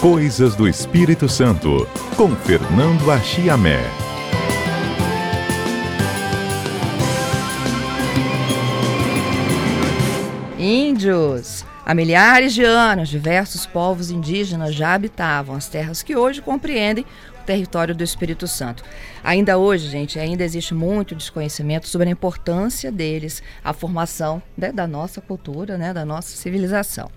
Coisas do Espírito Santo, com Fernando Achiamé. Índios. Há milhares de anos, diversos povos indígenas já habitavam as terras que hoje compreendem território do Espírito Santo. Ainda hoje, gente, ainda existe muito desconhecimento sobre a importância deles, a formação né, da nossa cultura, né, da nossa civilização.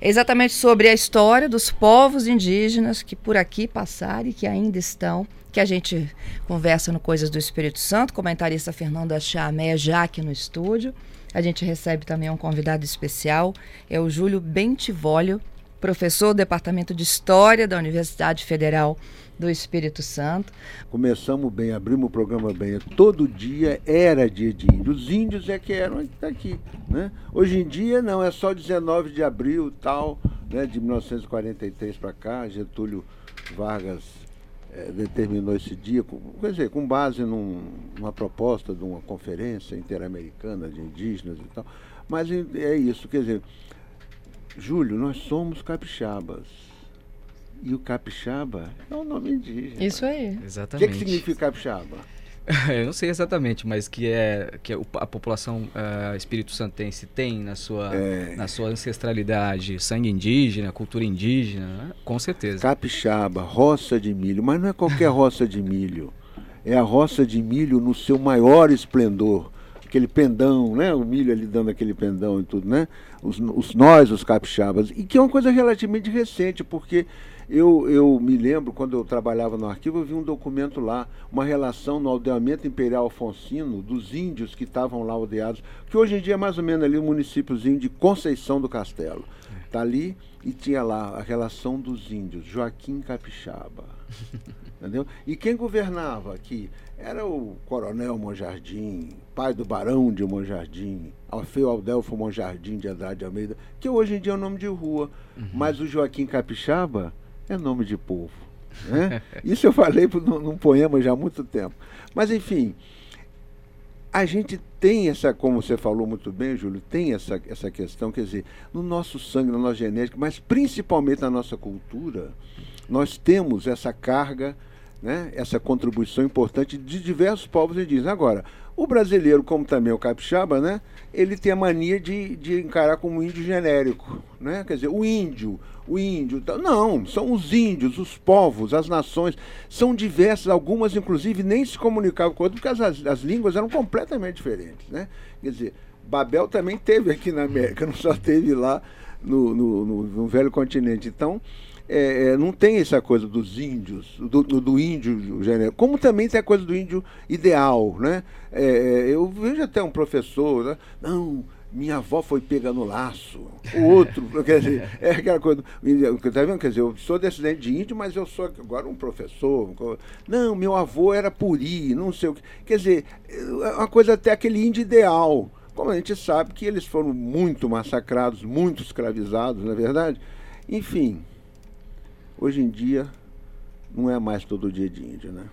Exatamente sobre a história dos povos indígenas que por aqui passaram e que ainda estão que a gente conversa no Coisas do Espírito Santo, comentarista Fernanda Chamé já aqui no estúdio. A gente recebe também um convidado especial, é o Júlio Bentivolio, professor do Departamento de História da Universidade Federal do Espírito Santo. Começamos bem, abrimos o programa bem. Todo dia era dia de índio. Os índios é que eram aqui. Né? Hoje em dia não, é só 19 de abril tal, né, de 1943 para cá, Getúlio Vargas é, determinou esse dia, com, quer dizer, com base num, numa proposta de uma conferência interamericana de indígenas e tal. Mas é isso, quer dizer, Júlio, nós somos capixabas. E o capixaba é um nome indígena. Isso aí. Exatamente. O que, que significa capixaba? Eu não sei exatamente, mas que é que a população uh, espírito santense tem na sua, é. na sua ancestralidade sangue indígena, cultura indígena, né? com certeza. Capixaba, roça de milho, mas não é qualquer roça de milho. É a roça de milho no seu maior esplendor. Aquele pendão, né? O milho ali dando aquele pendão e tudo, né? Os, os nós, os capixabas. E que é uma coisa relativamente recente, porque eu, eu me lembro, quando eu trabalhava no arquivo, eu vi um documento lá, uma relação no aldeamento imperial alfonsino dos índios que estavam lá aldeados, que hoje em dia é mais ou menos ali o municípiozinho de Conceição do Castelo. Está ali e tinha lá a relação dos índios, Joaquim Capixaba. entendeu? E quem governava aqui era o coronel Monjardim, pai do barão de Monjardim, Alfeu Aldelfo Monjardim de Andrade Almeida, que hoje em dia é o nome de rua. Uhum. Mas o Joaquim Capixaba é nome de povo. Né? Isso eu falei num, num poema já há muito tempo. Mas, enfim, a gente tem essa, como você falou muito bem, Júlio, tem essa, essa questão, quer dizer, no nosso sangue, na nossa genética, mas principalmente na nossa cultura, nós temos essa carga, né, essa contribuição importante de diversos povos indígenas. Agora, o brasileiro, como também o capixaba, né, ele tem a mania de, de encarar como índio genérico. Né? Quer dizer, o índio, o índio. Não, são os índios, os povos, as nações. São diversas, algumas inclusive nem se comunicavam com outras, porque as, as línguas eram completamente diferentes. Né? Quer dizer, Babel também teve aqui na América, não só teve lá no, no, no, no velho continente. Então, é, é, não tem essa coisa dos índios, do, do, do índio genérico, como também tem a coisa do índio ideal, né? É, é eu vejo até um professor, né? não, minha avó foi pega no laço, o outro, quer dizer, é aquela coisa, tá vendo? Quer dizer, eu sou descendente de índio, mas eu sou agora um professor, não, meu avô era puri, não sei o que, quer dizer, é uma coisa até aquele índio ideal, como a gente sabe que eles foram muito massacrados, muito escravizados, não é verdade? Enfim, Hoje em dia, não é mais todo dia de índio, né?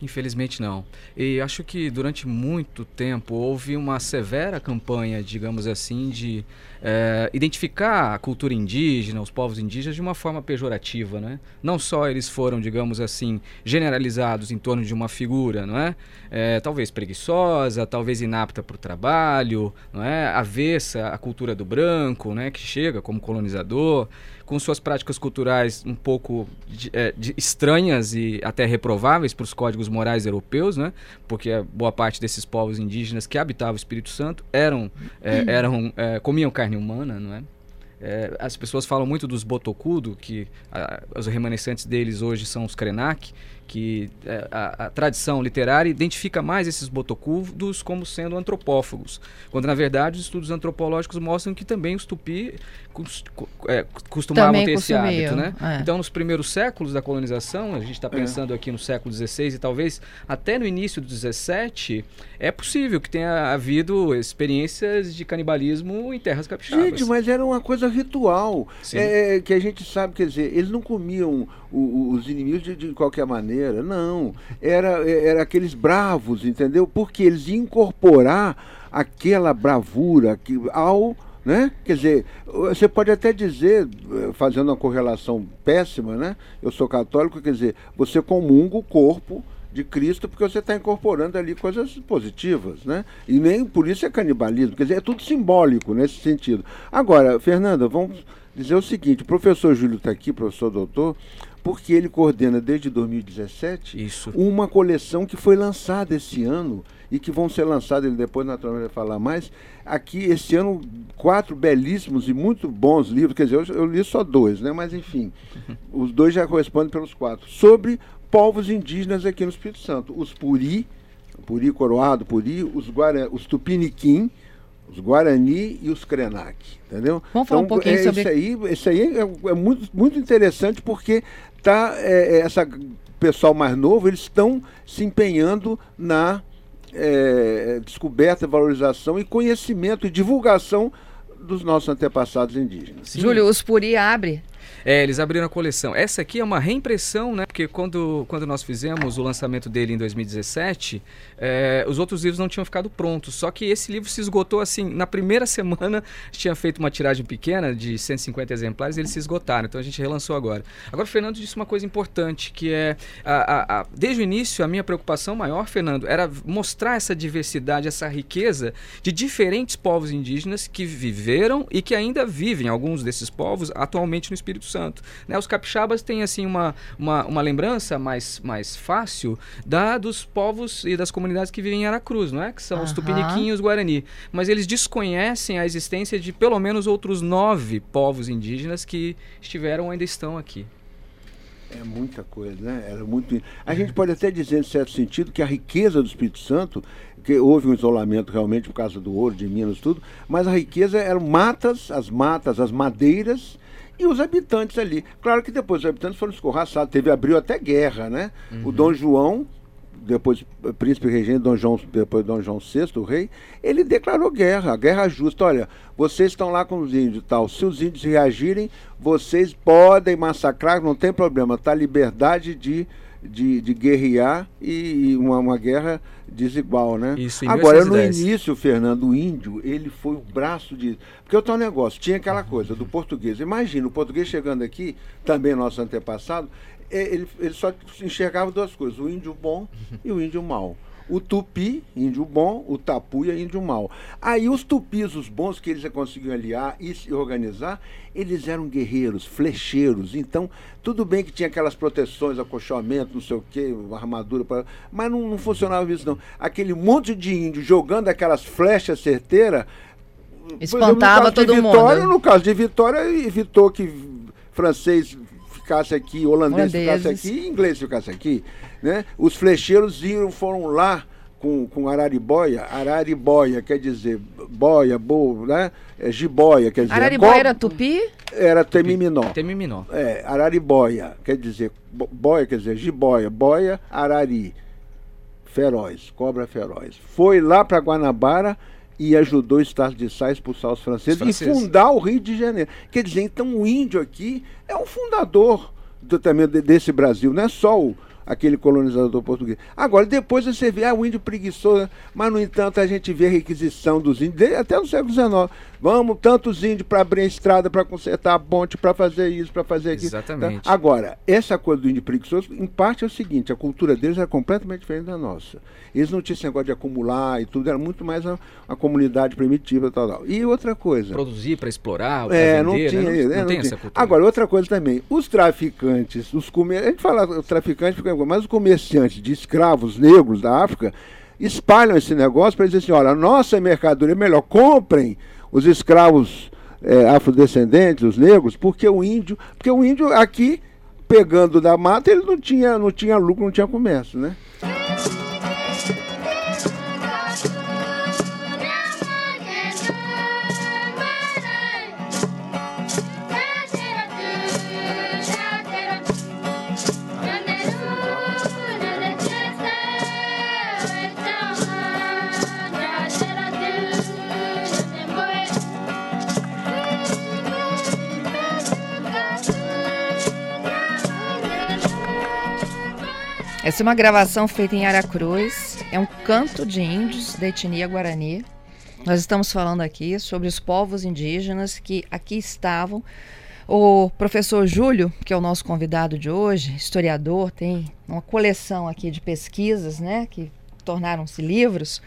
Infelizmente não. E acho que durante muito tempo houve uma severa campanha, digamos assim, de é, identificar a cultura indígena, os povos indígenas de uma forma pejorativa, né? Não só eles foram, digamos assim, generalizados em torno de uma figura, não é? é talvez preguiçosa, talvez inapta para o trabalho, não é? Avessa à cultura do branco, né? Que chega como colonizador com suas práticas culturais um pouco de, é, de estranhas e até reprováveis para os códigos morais europeus, né? Porque boa parte desses povos indígenas que habitavam o Espírito Santo eram, é, eram é, comiam carne humana, não é? É, as pessoas falam muito dos Botocudo, que a, os remanescentes deles hoje são os Krenak, que é, a, a, tradição literária identifica mais esses botocudos como sendo antropófagos, quando na verdade os estudos antropológicos mostram que também os tupi é, costumavam também ter esse hábito, né? É. Então nos primeiros séculos da colonização, a gente está é. pensando aqui no século XVI e talvez até no início do XVII, é possível que tenha havido experiências de canibalismo em terras capixabas. Gente, mas era uma coisa ritual, é, que a gente sabe, quer dizer, eles não comiam o, os inimigos de, de qualquer maneira. Não. Era, era aqueles bravos, entendeu? Porque eles iam incorporar aquela bravura que, ao Né? Quer dizer, você pode até dizer, eh, fazendo uma correlação péssima, né? Eu sou católico, quer dizer, você comunga o corpo de Cristo porque você está incorporando ali coisas positivas, né? E nem por isso é canibalismo, quer dizer, é tudo simbólico nesse sentido. Agora, Fernanda, vamos dizer o seguinte, o professor Júlio está aqui, professor doutor, porque ele coordena desde 2017 Isso. uma coleção que foi lançada esse ano e que vão ser lançadas, ele depois naturalmente vai falar mais. Aqui, esse ano, quatro belíssimos e muito bons livros, quer dizer, eu, eu li só dois, né? mas enfim, os dois já correspondem pelos quatro, sobre povos indígenas aqui no Espírito Santo. Os Puri, Puri Coroado, Puri, os, Guara, os Tupiniquim, os Guarani e os Krenak, entendeu? Vamos falar um pouquinho é, sobre... Isso aí, isso aí é, é, muito, muito interessante porque tá, é, é essa pessoal mais novo, eles estão se empenhando na é, descoberta, valorização e conhecimento e divulgação dos nossos antepassados indígenas. Sim. Júlio, os Puri abre é, eles abriram a coleção. Essa aqui é uma reimpressão, né? Porque quando, quando nós fizemos o lançamento dele em 2017, é, os outros livros não tinham ficado prontos. Só que esse livro se esgotou assim. Na primeira semana, tinha feito uma tiragem pequena de 150 exemplares e eles se esgotaram. Então a gente relançou agora. Agora, o Fernando disse uma coisa importante, que é. A, a, a, desde o início, a minha preocupação maior, Fernando, era mostrar essa diversidade, essa riqueza de diferentes povos indígenas que viveram e que ainda vivem, alguns desses povos, atualmente no Espírito Santo. Né? Os capixabas têm assim uma, uma, uma, lembrança mais, mais fácil da dos povos e das comunidades que vivem em Aracruz, não é? Que são uhum. os Tupiniquim e os Guarani. Mas eles desconhecem a existência de pelo menos outros nove povos indígenas que estiveram ou ainda estão aqui. É muita coisa, né? Era muito. A gente pode até dizer, em certo sentido, que a riqueza do Espírito Santo, que houve um isolamento realmente por causa do ouro, de Minas, tudo, mas a riqueza eram matas, as matas, as madeiras e os habitantes ali. Claro que depois os habitantes foram escorraçados, teve abriu até guerra, né? Uhum. O Dom João, depois príncipe regente Dom João, depois Dom João VI, o rei, ele declarou guerra, guerra justa. Olha, vocês estão lá com os índios tal. Se os índios reagirem, vocês podem massacrar, não tem problema. Tá liberdade de de, de guerrear e, uma, uma guerra desigual, né? Isso, Agora, no início, Fernando, o índio, ele foi o braço de... Porque o tal negócio, tinha aquela coisa do português. Imagina, o português chegando aqui, também nosso antepassado, é, ele, ele só enxergava duas coisas, o índio bom e o índio mau o tupi, índio bom, o tapuia, índio mau. Aí os tupis, os bons que eles conseguiam aliar e se organizar, eles eram guerreiros, flecheiros. Então, tudo bem que tinha aquelas proteções, acolchoamento, não sei o quê, armadura, pra... mas não, não funcionava isso não. Aquele monte de índio jogando aquelas flechas certeiras, espantava exemplo, todo Vitória, mundo. No caso de Vitória, evitou que francês ficasse aqui, holandês Holandeses. ficasse aqui, inglês ficasse aqui. Né? Os flecheiros iam, foram lá com, com araribóia, araribóia quer dizer boia, bo, né? É, jiboia, quer dizer. Araribóia era tupi? Era temiminó. Temiminó. É, araribóia, quer dizer, boia, quer dizer, jiboia, boia, arari, feroz, cobra feroz. Foi lá para Guanabara e ajudou o Estado de Sá a expulsar os franceses, os franceses, e fundar o Rio de Janeiro. Quer dizer, então o índio aqui é um fundador do, também desse Brasil, não é só o, aquele colonizador português. Agora, depois você vê ah, o índio preguiçoso, mas no entanto a gente vê a requisição dos índios, até no século XIX. Vamos, tantos índios para abrir a estrada, para consertar a ponte, para fazer isso, para fazer aquilo. Exatamente. Tá? Agora, essa coisa do índio preguiçoso, em parte é o seguinte, a cultura deles era completamente diferente da nossa. Eles não tinham esse negócio de acumular e tudo, era muito mais a, a comunidade primitiva e tal, tal. E outra coisa... Produzir para explorar, para é, vender, não tinha, né? não, não, não, tem essa cultura. Agora, outra coisa também, os traficantes, os comer... a gente fala traficante, mas os comerciantes de escravos negros da África espalham esse negócio para dizer assim, olha, a nossa mercadoria é melhor, comprem os escravos é, afrodescendentes, os negros, porque o índio, porque o índio aqui pegando da mata, ele não tinha, não tinha lucro, não tinha comércio, né? Essa é uma gravação feita em Aracruz. É um canto de índios da etnia Guarani. Nós estamos falando aqui sobre os povos indígenas que aqui estavam. O professor Júlio, que é o nosso convidado de hoje, historiador, tem uma coleção aqui de pesquisas, né, que tornaram-se livros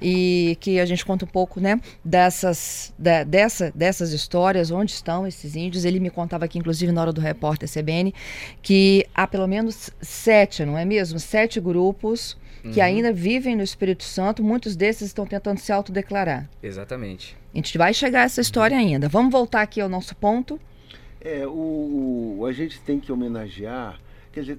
e que a gente conta um pouco, né, dessas, da, dessa, dessas histórias, onde estão esses índios. Ele me contava aqui, inclusive na hora do repórter CBN, que há pelo menos sete, não é mesmo? Sete grupos que uhum. ainda vivem no Espírito Santo, muitos desses estão tentando se autodeclarar. Exatamente. A gente vai chegar a essa história uhum. ainda. Vamos voltar aqui ao nosso ponto. É, o, o, a gente tem que homenagear, quer dizer,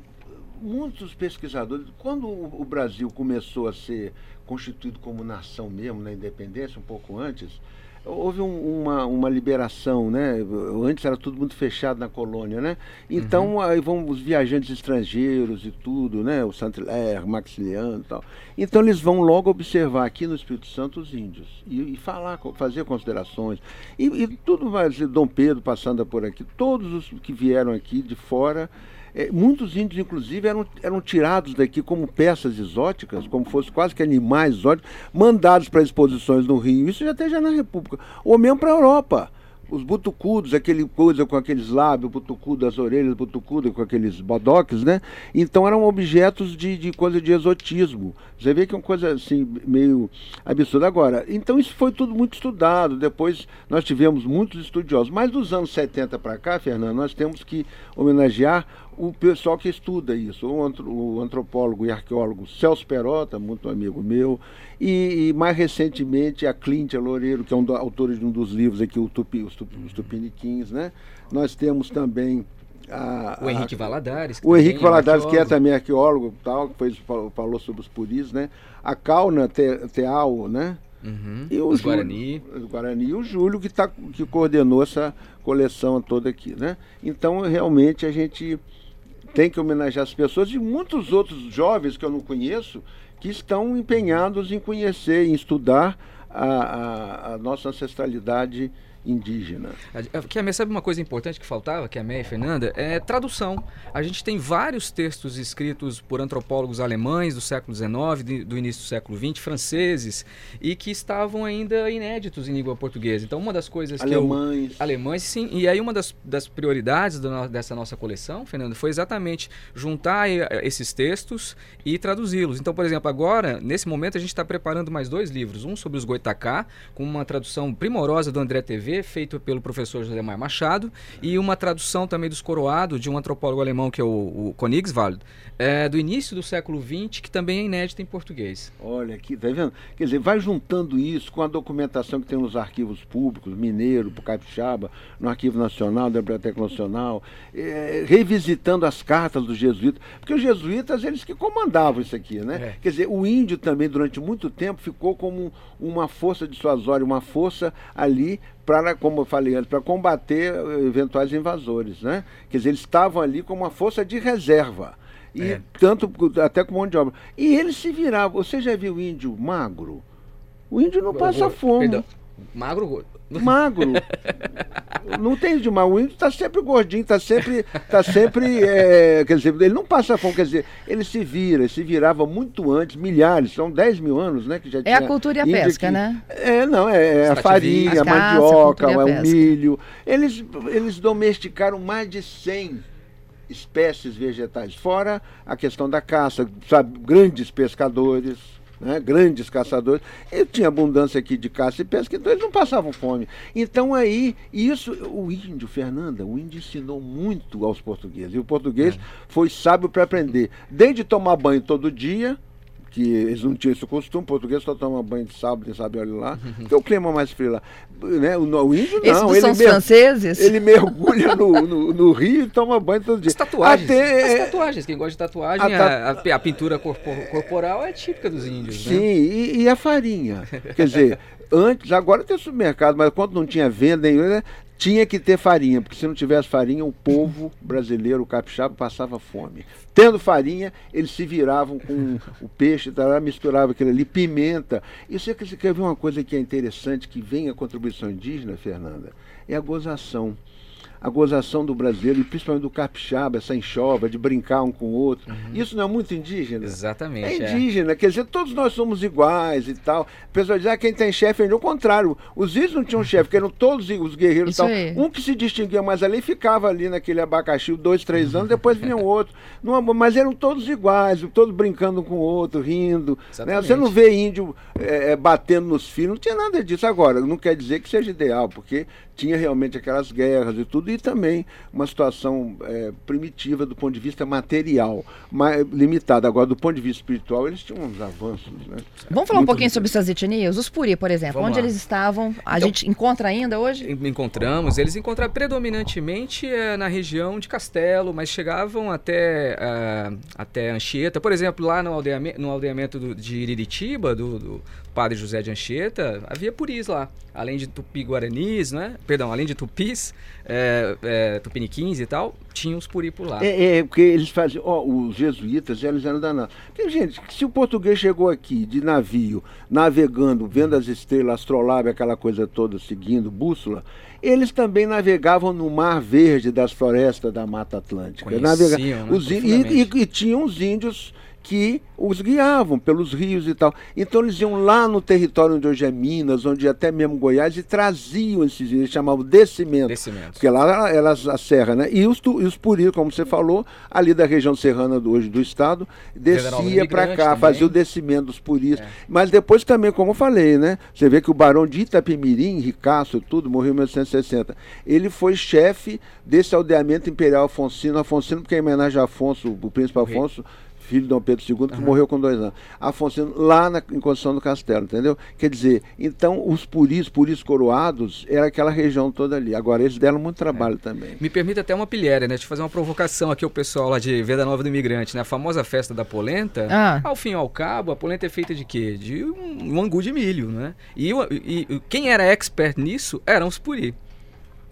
muitos pesquisadores, quando o, Brasil começou a ser constituído como nação mesmo, na independência, um pouco antes, houve um, uma, uma liberação, né? Antes era tudo muito fechado na colônia, né? Então uhum. aí vão os viajantes estrangeiros e tudo, né? O Saint-Hilaire, Maxiliano e tal. Então eles vão logo observar aqui no Espírito Santo os índios e, e falar, fazer considerações. E, e tudo vai, Dom Pedro passando por aqui, todos os que vieram aqui de fora é, muitos índios, inclusive, eram, eram tirados daqui como peças exóticas, como fossem quase que animais exóticos, mandados para exposições no Rio. Isso já até já na República. Ou mesmo para a Europa os butucudos, aquele coisa com aqueles lábios, butucudo das orelhas, butucudo com aqueles bodoques, né? Então eram objetos de, de coisa de exotismo. Você vê que é uma coisa assim, meio absurda. Agora, então isso foi tudo muito estudado. Depois nós tivemos muitos estudiosos. Mas dos anos 70 para cá, Fernando, nós temos que homenagear o pessoal que estuda isso, o, antropólogo e arqueólogo Celso Perota, muito amigo meu, e, e mais recentemente a Clíntia Loureiro, que é um do, autor de um dos livros aqui, o Tupi, os, Tupi, os Tupiniquins, né? Nós temos também a, o Henrique Valadares. o Henrique é Valadares, que é também arqueólogo, tal, que fez, falou sobre os puris, né? A Cauna Te, Teal, né? Uhum. E o Júlio, Guarani. O Guarani e o Júlio, que, tá, que coordenou essa coleção toda aqui, né? Então, realmente, a gente tem que homenagear as pessoas e muitos outros jovens que eu não conheço que estão empenhados em conhecer, em estudar a, a, a nossa ancestralidade indígena. Que a sabe uma coisa importante que faltava, que a Meia e Fernanda, é tradução. A gente tem vários textos escritos por antropólogos alemães do século XIX, do início do século XX, franceses, e que estavam ainda inéditos em língua portuguesa. Então, uma das coisas alemães. que eu... Alemães, sim. E aí uma das, das prioridades do, dessa nossa coleção, Fernanda, foi exatamente juntar esses textos e traduzi-los. Então, por exemplo, agora, nesse momento, a gente está preparando mais dois livros. Um sobre os Goitacá, com uma tradução primorosa do André TV, feito pelo professor José Mar Machado, e uma tradução também dos Coroado, de um antropólogo alemão que é o, o Königswald, é, do início do século XX, que também é inédita em português. Olha aqui, tá vendo? Quer dizer, vai juntando isso com a documentação que tem nos arquivos públicos, Mineiro, Capixaba, no Arquivo Nacional, da Biblioteca Nacional, é, revisitando as cartas dos jesuítas, porque os jesuítas, eles que comandavam isso aqui, né? É. Quer dizer, o índio também, durante muito tempo, ficou como uma força dissuasória, uma força ali para, como eu falei antes, para combater eventuais invasores, né? Quer dizer, eles estavam ali como uma força de reserva. E é. tanto até com mão de obra. E eles se viravam. Você já viu índio magro? O índio não passa fome. Perdão. Magro, magro. não tem de mal. O índio está sempre gordinho, está sempre. Tá sempre é, quer dizer, ele não passa fome, quer dizer, ele se vira, ele se virava muito antes, milhares, são 10 mil anos, né? Que já é a cultura e a pesca, que, né? É, não, é, é a farinha, a mandioca, a é o milho. Eles, eles domesticaram mais de 100 espécies vegetais, fora a questão da caça, sabe, grandes pescadores né, grandes caçadores. Eu tinha abundância aqui de caça e pesca, então eles não passavam fome. Então aí, isso, o índio, Fernanda, o índio ensinou muito aos portugueses. E o português é. foi sábio para aprender. Desde tomar banho todo dia, que eles não tinham esse costume, o português só toma banho de sábado, sabe, olha lá, porque o clima é mais frio lá. Né? O, o índio não, ele, são mer franceses? ele mergulha no, no, no, rio e toma banho todo dia. As tatuagens, Até, as tatuagens, quem gosta de tatuagem, a, a, a pintura corpor, corporal é típica dos índios. Né? Sim, né? e, e, a farinha, quer dizer, antes, agora tem supermercado, mas quando não tinha venda, né, tinha que ter farinha, porque se não tivesse farinha, o povo brasileiro, o capixaba, passava fome. Tendo farinha, eles se viravam com o peixe, misturava aquilo ali, pimenta. E você quer ver uma coisa que é interessante, que vem a contribuição indígena, Fernanda? É a gozação. A gozação do brasileiro, e principalmente do capixaba, essa enxova, de brincar um com o outro. Uhum. Isso não é muito indígena? Exatamente. É indígena, é. quer dizer, todos nós somos iguais e tal. O pessoal diz, ah, quem tem chefe é o contrário. Os índios não tinham chefe, porque eram todos os guerreiros e tal. Aí. Um que se distinguia mais ali ficava ali naquele abacaxi dois, três anos, depois vinha outro. Não, mas eram todos iguais, todos brincando um com o outro, rindo. Né? Você não vê índio é, batendo nos filhos, não tinha nada disso. Agora, não quer dizer que seja ideal, porque tinha realmente aquelas guerras e tudo, e também uma situação é, primitiva do ponto de vista material, mas limitada. Agora, do ponto de vista espiritual, eles tinham uns avanços. Né? Vamos falar Muito um pouquinho sobre essas etnias? Os Puri, por exemplo, Vamos onde lá. eles estavam? A então, gente encontra ainda hoje? Encontramos. Eles encontraram predominantemente é, na região de Castelo, mas chegavam até, uh, até Anchieta. Por exemplo, lá no, aldeamento, no aldeamento do, de Iriritiba, do, do padre José de Anchieta, havia puris lá. Além de tupi-guaranis, né? Perdão, além de tupis, é, é, tupiniquins e tal, tinha os puri por lá. É, é porque eles faziam... Ó, os jesuítas, eles eram danados. Porque, gente, se o português chegou aqui de navio, navegando, vendo as estrelas, astrolábio, aquela coisa toda, seguindo, bússola, eles também navegavam no mar verde das florestas da Mata Atlântica. Conheciam, né? os, e, e, e tinham os índios que os guiavam pelos rios e tal. Então eles iam lá no território onde hoje é Minas, onde até mesmo Goiás, e traziam esses eles chamavam descimento. Descimento. Porque lá era a serra, né? E os, os puris, como você falou, ali da região serrana do, hoje do estado, descia para cá, também. fazia o descimento dos puris. É. Mas depois também, como eu falei, né? Você vê que o barão de Itapemirim, Ricaço, tudo, morreu em 1960. Ele foi chefe desse aldeamento imperial Afonsino, Afonsino porque é em homenagem a Afonso, o príncipe Afonso, filho de Dom Pedro II, que uhum. morreu com dois anos. Afonso, lá na, em Construção do Castelo, entendeu? Quer dizer, então os puris, puris coroados, era aquela região toda ali. Agora, eles deram muito trabalho é. também. Me permite até uma pilhéria, né? Deixa eu fazer uma provocação aqui ao pessoal lá de Venda Nova do Imigrante, né? A famosa festa da polenta, ah. ao fim e ao cabo, a polenta é feita de quê? De um, um angu de milho, né? E, e, e quem era expert nisso eram os puris.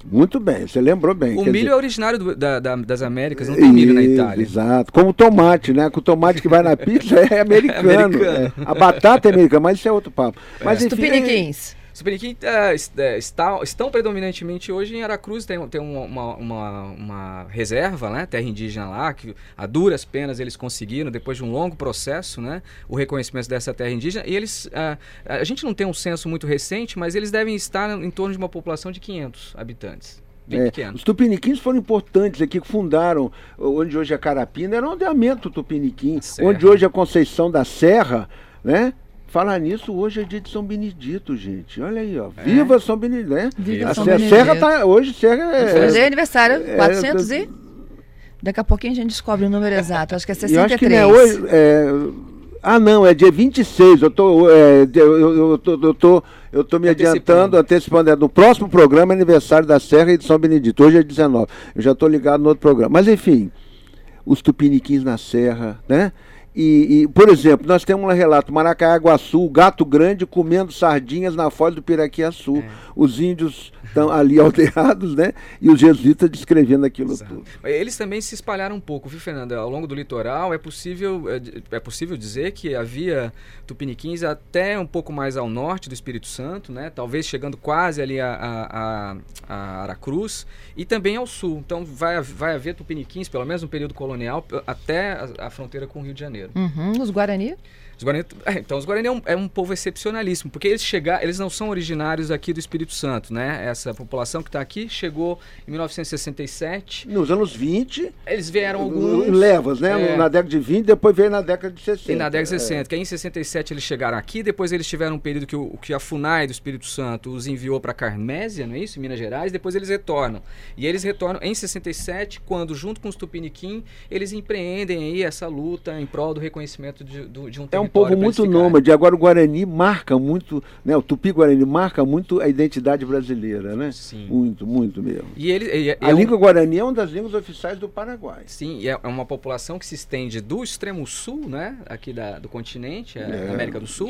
Muito bem, você lembrou bem. O milho dizer... é originário do, da, da, das Américas, não tem milho na Itália. Exato. Como o tomate, né? Com o tomate que vai na pizza é americano. é americano. É. A batata é americana, mas isso é outro papo. É. Mas, enfim, Tupiniquins. Os Tupiniquins é, é, está, estão predominantemente hoje em Aracruz, tem, tem uma, uma, uma, reserva, né, terra indígena lá, que a duras penas eles conseguiram, depois de um longo processo, né, o reconhecimento dessa terra indígena. E eles, a, a gente não tem um censo muito recente, mas eles devem estar em torno de uma população de 500 habitantes. É, os tupiniquins foram importantes aqui, que fundaram onde hoje é Carapina, era um aldeamento tupiniquim, onde hoje é Conceição da Serra, né? Falar nisso, hoje é dia de São Benedito, gente. Olha aí, ó. É. Viva São Benedito, né? Viva a São Benedito. Serra tá, hoje Serra é... Hoje é aniversário, 400 é, e... Daqui a pouquinho a gente descobre o número exato, acho que é 63. Eu acho que não é hoje... É... Ah, não, é dia 26. Eu tô, é, eu, eu, eu, tô, eu, tô, eu tô me adiantando, antecipando. É, no próximo programa é aniversário da Serra e de São Benedito. Hoje é 19. Eu já estou ligado no outro programa. Mas, enfim, os tupiniquins na Serra, né? E, e, por exemplo, nós temos um relato, Maracaiaguaçu, gato grande comendo sardinhas na foz do Piraquiaçu. É. Os índios estão ali aldeados, né? E os jesuítas descrevendo aquilo Exato. tudo. Eles também se espalharam um pouco, viu, Fernanda? Ao longo do litoral é possível, é, é possível dizer que havia tupiniquins até um pouco mais ao norte do Espírito Santo, né? Talvez chegando quase ali a, a, a, a Aracruz e também ao sul. Então vai, vai haver tupiniquins, pelo menos no período colonial, até a, a fronteira com o Rio de Janeiro. Uhum, os Guarani? Os Guarani, é, então, os Guarani é um, é um, povo excepcionalíssimo, porque eles chegar, eles não são originários aqui do Espírito Santo, né? Essa população que está aqui chegou em 1967. Nos anos 20. Eles vieram alguns. Levas, né? É, na década de 20, depois veio na década de 60. E na década de 60, é. que aí em 67 eles chegaram aqui, depois eles tiveram um período que, o, que a FUNAI do Espírito Santo os enviou para Carmésia, não é isso? Em Minas Gerais, depois eles retornam. E eles retornam em 67, quando, junto com os Tupiniquim, eles empreendem aí essa luta em prol do reconhecimento de, de um território. É um povo muito nômade. Agora o Guarani marca muito, né? O Tupi-Guarani marca muito a identidade brasileira, né? Sim. Muito, muito mesmo. E ele, a é língua um... Guarani é uma das línguas oficiais do Paraguai. Sim, e é uma população que se estende do extremo sul, né? Aqui da, do continente, é, América do Sul.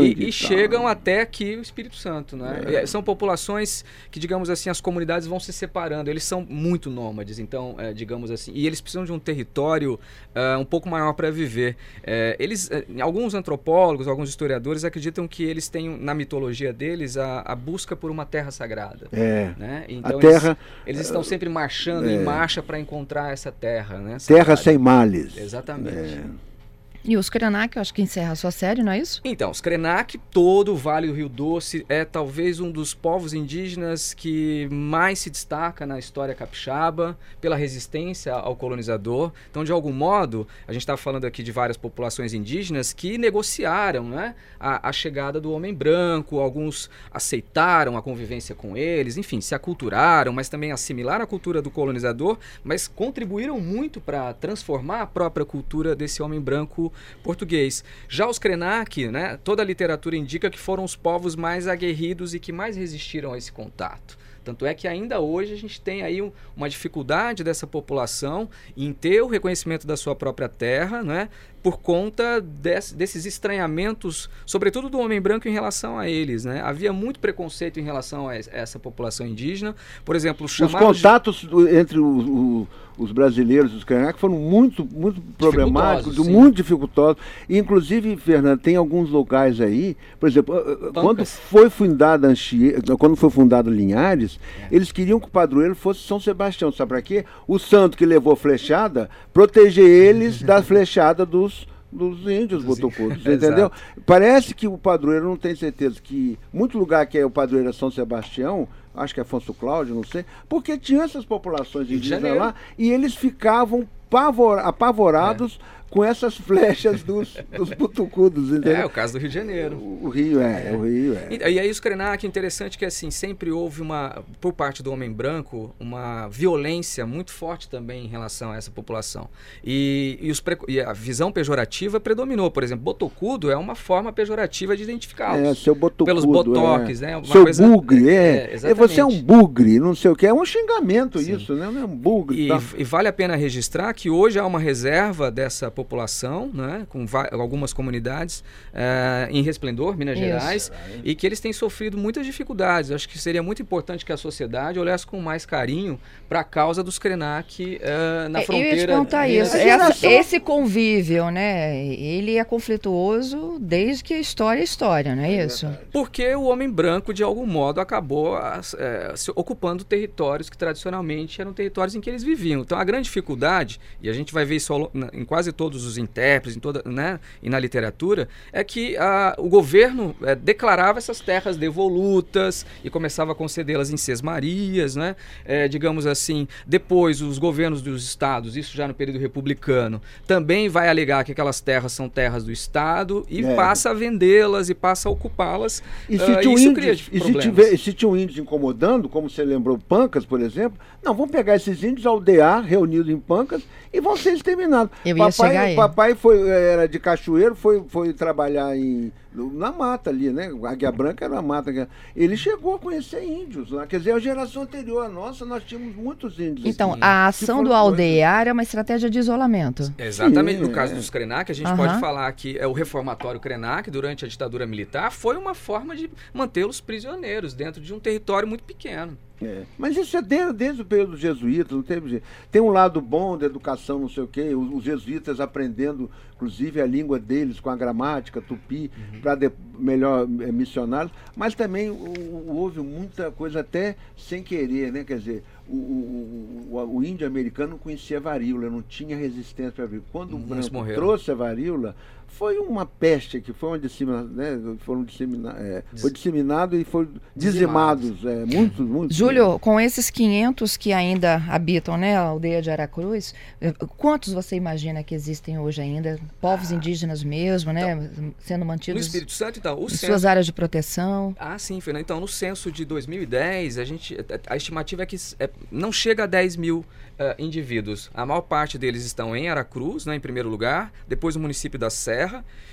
E, e, e chegam até aqui o Espírito Santo, né? É. são populações que, digamos assim, as comunidades vão se separando. Eles são muito nômades, então, é, digamos assim. E eles precisam de um território uh, um pouco maior para viver. É, eles, alguns antropólogos, alguns historiadores acreditam que eles têm, na mitologia deles, a, a busca por uma terra sagrada. É. Né? Então a terra. Eles, estão sempre marchando é. em marcha para encontrar essa terra. Né? Terra sem males. Exatamente. É. E os Krenak, eu acho que encerra a sua série, não é isso? Então, os Krenak, todo o Vale do Rio Doce, é talvez um dos povos indígenas que mais se destaca na história capixaba pela resistência ao colonizador. Então, de algum modo, a gente está falando aqui de várias populações indígenas que negociaram né, a, a, chegada do homem branco, alguns aceitaram a convivência com eles, enfim, se aculturaram, mas também assimilaram a cultura do colonizador, mas contribuíram muito para transformar a própria cultura desse homem branco português. Já os Krenak, né, toda a literatura indica que foram os povos mais aguerridos e que mais resistiram a esse contato. Tanto é que ainda hoje a gente tem aí um, uma dificuldade dessa população em ter o reconhecimento da sua própria terra, né? Por conta des, desses estranhamentos, sobretudo do homem branco em relação a eles. Né? Havia muito preconceito em relação a essa população indígena. Por exemplo, os contatos de... entre o, o, os brasileiros e os canecos foram muito, muito problemáticos, sim. muito dificultosos. E, inclusive, Fernando, tem alguns locais aí, por exemplo, Pancas. quando foi fundada Anchieta, quando foi fundado Linhares, é. eles queriam que o padroeiro fosse São Sebastião. Sabe para quê? O santo que levou flechada, proteger eles da flechada dos dos índios botocudos, entendeu? Parece que o padroeiro não tem certeza que muito lugar que é o padroeiro é São Sebastião, acho que é Afonso Cláudio, não sei, porque tinha essas populações indígenas lá e eles ficavam pavor, apavorados é com essas flechas dos, dos butucudos, entendeu? É, o caso do Rio de Janeiro. O, o Rio, é, é, o Rio, é. E, e aí os Krenak, interessante que assim, sempre houve uma, por parte do homem branco, uma violência muito forte também em relação a essa população. E, e, os, e a visão pejorativa predominou. Por exemplo, botocudo é uma forma pejorativa de identificá-los. É, seu botocudo. Pelos botoques, é. né? Uma seu coisa, bugre, é. é você é um bugre, não sei o que. É um xingamento Sim. isso, né? Não é um bugre. E, tá. e vale a pena registrar que hoje há uma reserva dessa população, né, com algumas comunidades uh, em Resplendor, Minas Isso. Gerais, e que eles têm sofrido muitas dificuldades. Acho que seria muito importante que a sociedade olhasse com mais carinho para a causa dos Krenak uh, na fronteira. Eu ia te perguntar isso. Essa, esse convívio, né, ele é conflituoso desde que a história é história, não é isso? Porque o homem branco, de algum modo, acabou uh, ocupando territórios que tradicionalmente eram territórios em que eles viviam. Então a grande dificuldade, e a gente vai ver isso em quase todos os intérpretes, em toda, né, e na literatura, é que a, o governo é, declarava essas terras devolutas e começava a concedê-las em sesmarias, né? É, digamos assim. Depois, os governos dos estados, isso já no período republicano, também vai alegar que aquelas terras são terras do estado e é. passa a vendê-las e passa a ocupá-las. E se uh, isso cria e se, tiver, se tinha um índio incomodando, como você lembrou, Pancas, por exemplo, não, vamos pegar esses índios, aldear, reunidos em Pancas, e vão ser exterminados. Eu ia papai, papai foi, era de cachoeiro, foi, foi trabalhar em, na mata ali, né? Águia Branca era uma mata. Ele chegou a conhecer índios lá. Quer dizer, a geração anterior à nossa, nós tínhamos muitos índios. Então, aqui, a ação do aldear é uma estratégia de isolamento. Exatamente. Sim, no caso é. dos Krenak, a gente pode falar que é o reformatório Krenak, durante a ditadura militar, foi uma forma de mantê-los prisioneiros dentro de um território muito pequeno. É. Mas isso é desde, desde, o período dos jesuítas, não teve Tem um lado bom da educação, não sei o quê, os, os jesuítas aprendendo, inclusive, a língua deles com a gramática, tupi, uhum. para melhor é, missionários, mas também houve muita coisa até sem querer, né? Quer dizer, o, o, o, o índio americano não conhecia a varíola, não tinha resistência à varíola. Quando o branco trouxe a varíola, foi uma peste que foi uma dissemina, né, foram dissemina, é, foi disseminado e foi dizimados, é, muitos, muitos. Júlio, com esses 500 que ainda habitam, né, a aldeia de Aracruz, eh, quantos você imagina que existem hoje ainda? Povos ah, indígenas mesmo, né, então, sendo mantidos no Espírito Santo, então, em censo... suas áreas de proteção. Ah, sim, Fernando. Então, no censo de 2010, a gente, a estimativa é que é, não chega a 10 mil uh, indivíduos. A maior parte deles estão em Aracruz, né, em primeiro lugar, depois o município da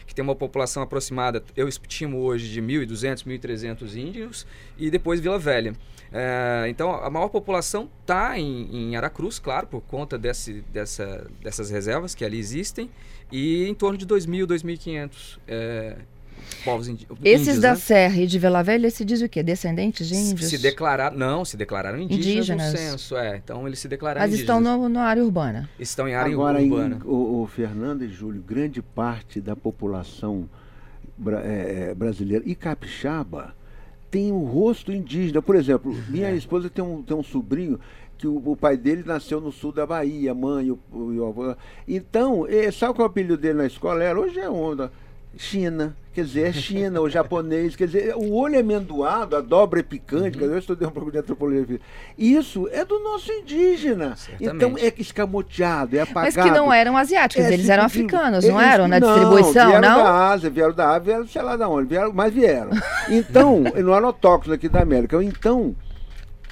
Que tem uma população aproximada, eu estimo hoje, de 1.200, 1.300 índios, e depois Vila Velha. Uh, então, a maior população está em, em, Aracruz, claro, por conta desse, dessa, dessas reservas que ali existem, e em torno de 2.000, 2.500 uh, povos indi Esses índios, da né? Serra e de Vila Velha se diz o quê? Descendentes de índios? Se declararam, não, se declararam indígenas, Indígenas. no censo, é. Então eles se declararam Mas estão indígenas. no, na área urbana. Estão em área Agora, em, urbana. o, o Fernando e Júlio, grande parte da população bra- é, é, brasileira e capixaba tem um rosto indígena. Por exemplo, minha É. esposa tem um, tem um sobrinho que o, o pai dele nasceu no sul da Bahia, a mãe, o, o, e o avô. Então, eh, sabe qual é o apelido dele na escola? Era, hoje é onda. China, quer dizer, é China, o japonês, quer dizer, o olho é amendoado, a dobra é picante, quer dizer, eu estudei um pouco de antropologia. Isso é do nosso indígena. Certamente. Então é escamoteado, é apagado. Mas que não eram asiáticos, É, eles tipo eram africanos, não eles- eram? Na não, distribuição, vieram não? da Ásia, vieram da Ásia, vieram sei lá de onde, vieram, mas vieram. Então, não eram autóctonos aqui da América. Então,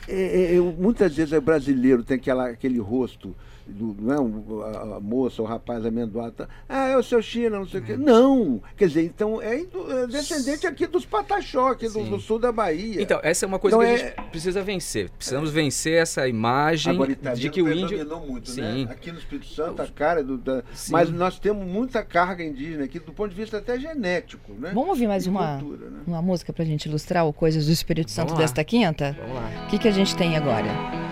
é, é, muitas vezes o brasileiro tem aquela, aquele rosto, do, não é, um, a, a moça, o rapaz amendoado, tá, ah, é o seu China, não sei o quê. Não! Quer dizer, então é, indo- é descendente aqui dos Pataxó, aqui do, do sul da Bahia. Então, essa é uma coisa Então que é- a gente precisa vencer. Precisamos vencer essa imagem Agora, de que o índio. muito, Sim. né? Aqui no Espírito Santo, a cara do, da-. Mas nós temos muita carga indígena aqui, do ponto de vista até genético, né? Vamos ouvir mais E uma, cultura, né? uma música pra gente ilustrar o Coisas do Espírito Santo Vamos lá. desta quinta? Vamos lá. O que, que a gente tem agora?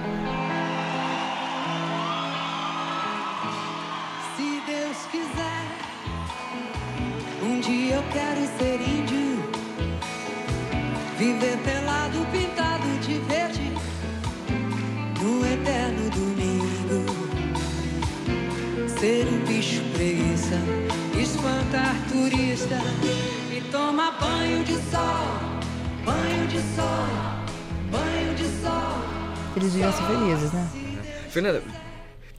Espantar turista e tomar banho de sol, banho de sol, banho de sol. Eles deviam ser felizes, né? Fernanda,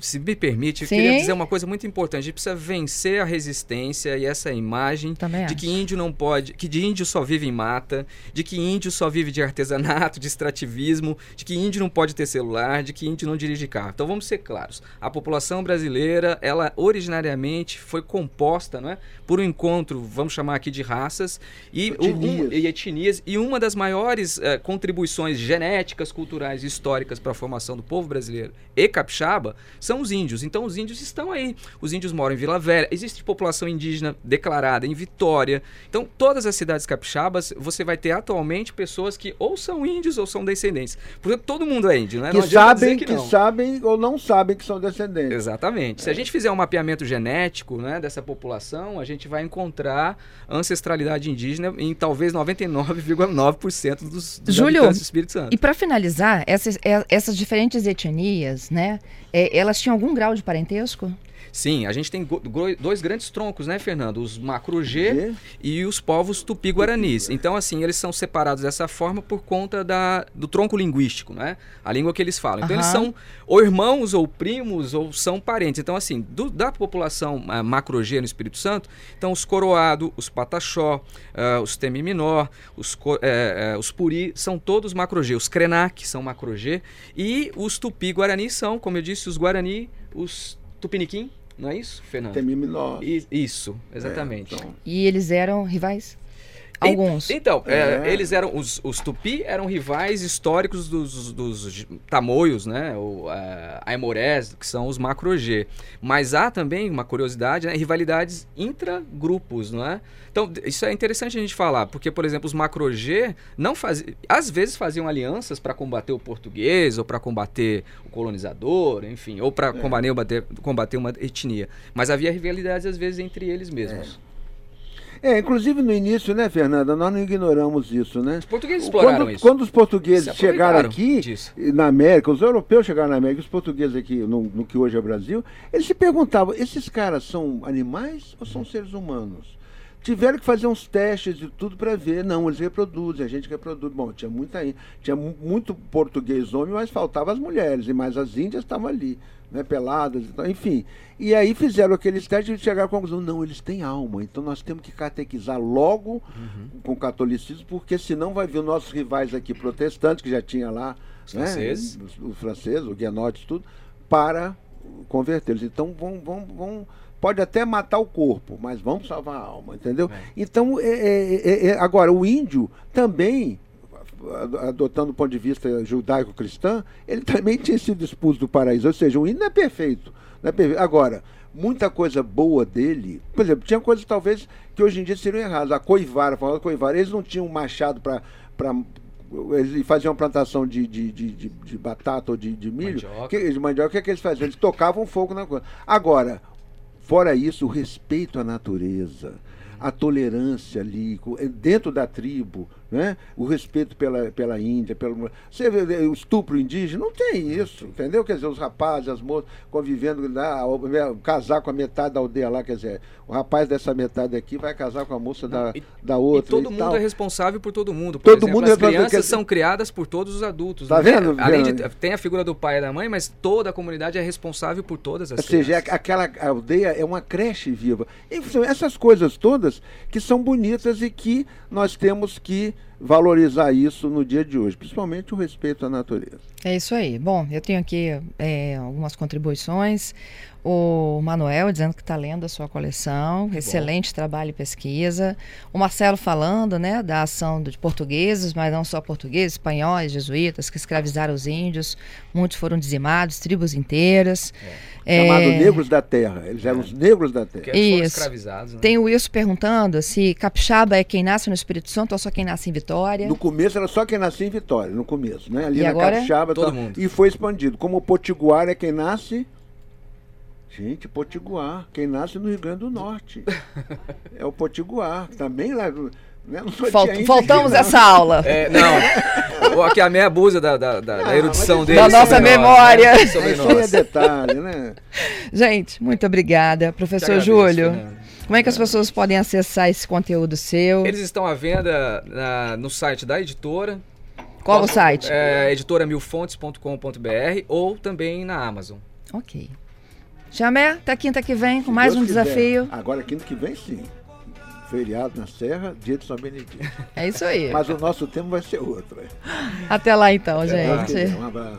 se me permite, eu Sim. queria dizer uma coisa muito importante. A gente precisa vencer a resistência e essa imagem Também de acho. que índio não pode, que de índio só vive em mata, de que índio só vive de artesanato, de extrativismo, de que índio não pode ter celular, de que índio não dirige carro. Então vamos ser claros. A população brasileira, ela originariamente foi composta, não é, por um encontro, vamos chamar aqui de raças e um- Etnias. e etnias e uma das maiores eh, contribuições genéticas, culturais e históricas para a formação do povo brasileiro e capixaba são os índios. Então os índios estão aí. Os índios moram em Vila Velha. Existe população indígena declarada em Vitória. Então todas as cidades capixabas você vai ter atualmente pessoas que ou são índios ou são descendentes. Portanto todo mundo é índio, né? Que sabem, que que, não. sabem ou não sabem que são descendentes. Exatamente. Se a gente fizer um mapeamento genético né, dessa população, a gente vai encontrar ancestralidade indígena em talvez 99,9% dos, dos Júlio, do Espírito Santo. E para finalizar, essas, é- essas diferentes etnias, né? é, elas tinham algum grau de parentesco? Sim, a gente tem dois grandes troncos, né, Fernando? Os macro-G G. e os povos tupi-guaranis. Então, assim, eles são separados dessa forma por conta da, do tronco linguístico, né? A língua que eles falam. Então, eles são ou irmãos, ou primos, ou são parentes. Então, assim, do- da população ah, macro-G no Espírito Santo, então os coroado, os pataxó, ah, os temiminó, os, co- eh, eh, os puri, são todos macro-G. Os krenak são macro-G. E os tupi-guarani são, como eu disse, os guarani, os tupiniquim, não é isso, Fernando? Temiminós. I- Isso, exatamente. É, então, E eles eram rivais? E- Alguns. Então, é, É. eles eram os, os tupi eram rivais históricos dos, dos tamoios, né? O é, aimorés, que são os macro-G. Mas há também uma curiosidade, né? rivalidades intragrupos, não é? Então, isso é interessante a gente falar, porque, por exemplo, os macro-G não faziam, às vezes faziam alianças para combater o português, ou para combater o colonizador, enfim, ou para combater, combater uma etnia. Mas havia rivalidades, às vezes, entre eles mesmos. É, inclusive no início, né, Fernanda, nós não ignoramos isso, né? Os portugueses exploraram Quando, isso. quando os portugueses Se chegaram aqui, disso. na América, os europeus chegaram na América, os portugueses aqui, no, no que hoje é Brasil, eles se perguntavam, esses caras são animais ou são seres humanos? Tiveram que fazer uns testes e tudo para ver. Não, eles reproduzem, a gente reproduz. Bom, tinha muita tinha mu- muito português homem, mas faltavam as mulheres, e mais as índias estavam ali, né, peladas, tal, enfim. E aí fizeram aqueles testes e chegaram à conclusão, não, eles têm alma, então nós temos que catequizar logo com o catolicismo, porque senão vai vir os nossos rivais aqui protestantes, que já tinha lá, Os né, franceses. os, os franceses, o Guenotes, tudo, para convertê-los. Então vão, vão, vão, pode até matar o corpo, mas vamos salvar a alma, entendeu? Então, é, é, é, é, agora, o índio também, adotando o ponto de vista judaico-cristão, ele também tinha sido expulso do paraíso. Ou seja, o não é perfeito. Não é perfeito. Agora, muita coisa boa dele. Por exemplo, tinha coisas talvez que hoje em dia seriam erradas. A coivara, falando coivara, eles não tinham machado para. Eles faziam plantação de, de, de, de, batata ou de, de milho. Mandioca. Que, de mandioca, o que, é que eles faziam? Eles tocavam fogo na coisa. Agora, fora isso, o respeito à natureza, a tolerância ali, dentro da tribo, né? o respeito pela, pela Índia, pelo. Você vê o estupro indígena, não tem isso, entendeu? Quer dizer, os rapazes, as moças convivendo lá, né, casar com a metade da aldeia lá, quer dizer, o rapaz dessa metade aqui vai casar com a moça da, E- da outra. e todo mundo tal. é responsável por todo mundo. Por Todo exemplo, mundo é as responsável, crianças dizer- são criadas por todos os adultos. Tá não é? vendo, Além de, tem a figura do pai e da mãe, mas toda a comunidade é responsável por todas as Ou seja, é crianças. aquela aldeia é uma creche viva. Enfim, essas coisas todas que são bonitas e que nós temos que valorizar isso no dia de hoje, principalmente o respeito à natureza. É isso aí. Bom, eu tenho aqui é, algumas contribuições. O Manuel dizendo que está lendo a sua coleção, excelente trabalho e pesquisa. O Marcelo falando né, da ação de portugueses, mas não só portugueses, espanhóis, jesuítas, que escravizaram os índios. Muitos foram dizimados, tribos inteiras. É, Chamado Negros da Terra. Eles eram os negros da terra. eles foram Isso. escravizados. Né? Tem o Wilson perguntando se capixaba é quem nasce no Espírito Santo ou só quem nasce em Vitória. No começo era só quem nascia em Vitória, no começo, né? Ali E na agora? Capixaba. Todo tal, mundo. E foi expandido. Como o Potiguar é quem nasce. Gente, Potiguar, quem nasce no Rio Grande do Norte. é o Potiguar, também lá. Né? Falt- faltamos essa aula. É, não. Aqui a meia búzia da, da, da- da Ah, erudição dele. Da nossa sobre nós, memória. né? Sobre Isso aí é nós. detalhe, né? Gente, muito obrigada. Professor agradeço, Júlio, Fernando. como é que as pessoas podem acessar esse conteúdo seu? Eles estão à venda na- no site da editora. Qual o site? É, editoramilfontes.com.br ou também na Amazon. Ok. Jamé, até quinta que vem com mais Deus um quiser. desafio. Agora, quinta que vem, sim. Feriado na Serra, dia de São Benedito. É isso aí. Mas o nosso tema vai ser outro. é. Até lá então, quiser. gente. Um abraço.